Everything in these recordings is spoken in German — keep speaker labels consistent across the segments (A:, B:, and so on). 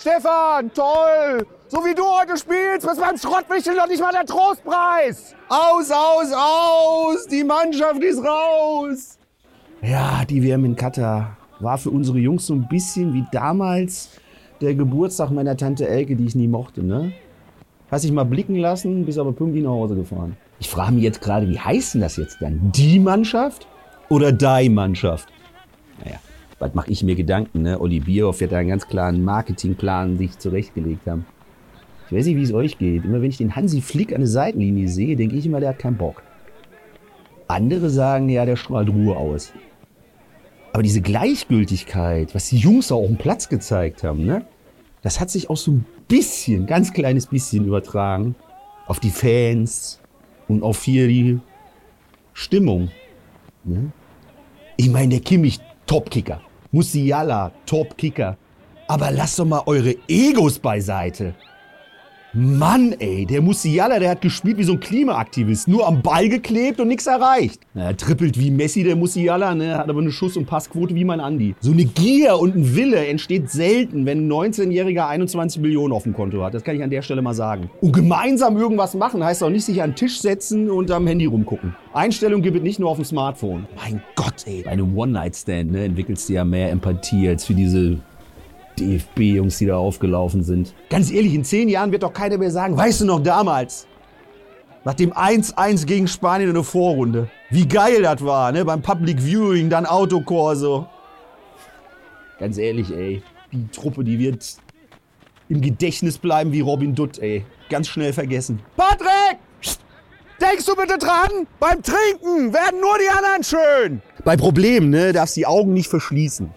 A: Stefan, toll! So wie du heute spielst, bis beim Schrottwichteln noch nicht mal der Trostpreis! Aus, aus, aus! Die Mannschaft ist raus! Ja, die WM in Katar war für unsere Jungs so ein bisschen wie damals der Geburtstag meiner Tante Elke, die ich nie mochte, ne? Hast dich mal blicken lassen, bist aber pünktlich nach Hause gefahren. Ich frage mich jetzt gerade, wie heißt denn das jetzt dann? Die Mannschaft oder die Mannschaft? Naja, was mache ich mir Gedanken, ne? Olli Bierhoff wird da einen ganz klaren Marketingplan sich zurechtgelegt haben. Ich weiß nicht, wie es euch geht. Immer wenn ich den Hansi Flick an der Seitenlinie sehe, denke ich immer, der hat keinen Bock. Andere sagen, ja, der strahlt Ruhe aus. Aber diese Gleichgültigkeit, was die Jungs da auf dem Platz gezeigt haben, ne? Das hat sich auch so ein bisschen, ganz kleines bisschen übertragen auf die Fans und auf hier die Stimmung. Ne? Ich meine, der Kimmich, Topkicker. Musiala, Topkicker. Aber lasst doch mal eure Egos beiseite. Mann, ey, der Musiala, der hat gespielt wie so ein Klimaaktivist. Nur am Ball geklebt und nichts erreicht. Na, er trippelt wie Messi, der Musiala, ne? hat aber eine Schuss- und Passquote wie mein Andi. So eine Gier und ein Wille entsteht selten, wenn ein 19-Jähriger 21 Millionen auf dem Konto hat. Das kann ich an der Stelle mal sagen. Und gemeinsam irgendwas machen heißt auch nicht sich an den Tisch setzen und am Handy rumgucken. Einstellung gibt es nicht nur auf dem Smartphone. Mein Gott, ey. Bei einem One-Night-Stand ne, entwickelst du ja mehr Empathie als für diese DFB-Jungs, die da aufgelaufen sind. Ganz ehrlich, in zehn Jahren wird doch keiner mehr sagen, weißt du noch damals? Nach dem 1-1 gegen Spanien in der Vorrunde. Wie geil das war, ne? Beim Public Viewing, dann Autokorso. Ganz ehrlich, ey. Die Truppe, die wird im Gedächtnis bleiben wie Robin Dutt, ey. Ganz schnell vergessen. Patrick! Denkst du bitte dran? Beim Trinken werden nur die anderen schön. Bei Problemen, ne, darfst die Augen nicht verschließen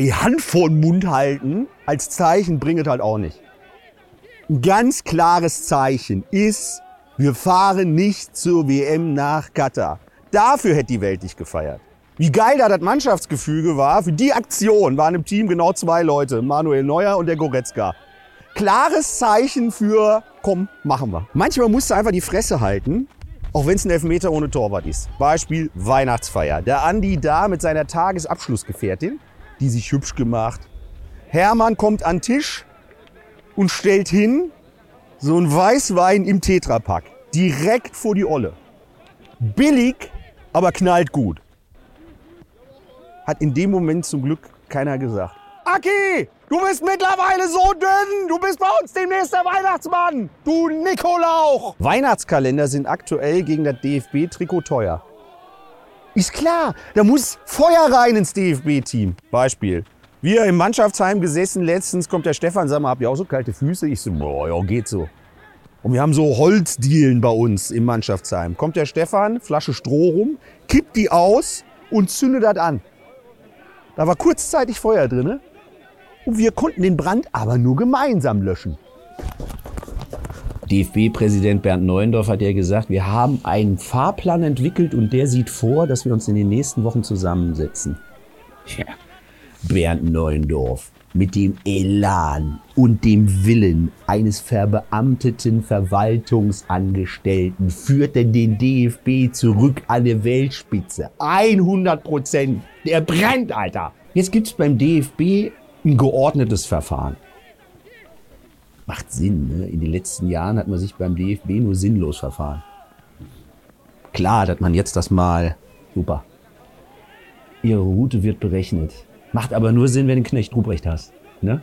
A: die Hand vor den Mund halten als Zeichen bringt halt auch nicht. Ein ganz klares Zeichen ist, wir fahren nicht zur WM nach Katar. Dafür hätte die Welt dich gefeiert. Wie geil da das Mannschaftsgefüge war. Für die Aktion waren im Team genau zwei Leute, Manuel Neuer und der Goretzka. Klares Zeichen für, komm, machen wir. Manchmal musst du einfach die Fresse halten, auch wenn es ein Elfmeter ohne Torwart ist. Beispiel Weihnachtsfeier. Der Andi da mit seiner Tagesabschlussgefährtin die sich hübsch gemacht. Hermann kommt an den Tisch und stellt hin so ein Weißwein im Tetrapack. Direkt vor die Olle. Billig, aber knallt gut. Hat in dem Moment zum Glück keiner gesagt. Aki, du bist mittlerweile so dünn. Du bist bei uns demnächst der Weihnachtsmann. Du Nikolauch. Weihnachtskalender sind aktuell gegen das DFB-Trikot teuer. Ist klar, da muss Feuer rein ins DFB-Team. Beispiel. Wir im Mannschaftsheim gesessen letztens, kommt der Stefan, sag mal, habt ihr auch so kalte Füße? Ich so, boah, ja, geht so. Und wir haben so Holzdielen bei uns im Mannschaftsheim. Kommt der Stefan, Flasche Stroh rum, kippt die aus und zündet das an. Da war kurzzeitig Feuer drin. Und wir konnten den Brand aber nur gemeinsam löschen. DFB-Präsident Bernd Neuendorf hat ja gesagt, wir haben einen Fahrplan entwickelt und der sieht vor, dass wir uns in den nächsten Wochen zusammensetzen. Ja, Bernd Neuendorf mit dem Elan und dem Willen eines verbeamteten Verwaltungsangestellten führt denn den DFB zurück an die Weltspitze. 100 Prozent. Der brennt, Alter. Jetzt gibt's beim DFB ein geordnetes Verfahren macht Sinn. Ne? In den letzten Jahren hat man sich beim DFB nur sinnlos verfahren. Klar, dass man jetzt das mal, super. Ihre Route wird berechnet. Macht aber nur Sinn, wenn du Knecht Ruprecht hast. Ne?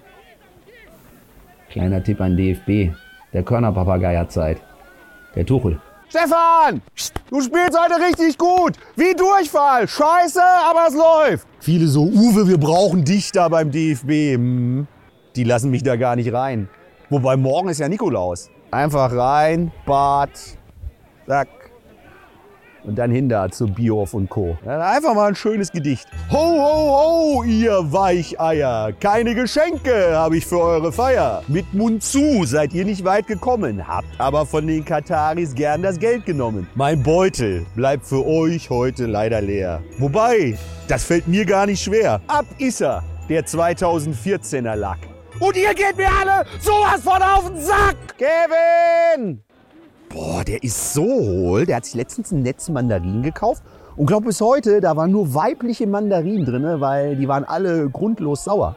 A: Kleiner Tipp an DFB. Der Körnerpapagei hat Zeit. Der Tuchel. Stefan! Du spielst heute richtig gut! Wie Durchfall! Scheiße, aber es läuft! Viele so, Uwe, wir brauchen dich da beim DFB. Hm, die lassen mich da gar nicht rein. Wobei morgen ist ja Nikolaus. Einfach rein, Bad, zack. Und dann hinter zu Bioff und Co. Einfach mal ein schönes Gedicht. Ho, ho, ho, ihr Weicheier. Keine Geschenke habe ich für eure Feier. Mit Mund zu seid ihr nicht weit gekommen, habt aber von den Kataris gern das Geld genommen. Mein Beutel bleibt für euch heute leider leer. Wobei, das fällt mir gar nicht schwer. Ab ist er, der 2014er Lack. Und ihr geht mir alle sowas von auf den Sack! Kevin! Boah, der ist so hohl. Der hat sich letztens ein Netz Mandarinen gekauft. Und glaub bis heute, da waren nur weibliche Mandarinen drin, weil die waren alle grundlos sauer.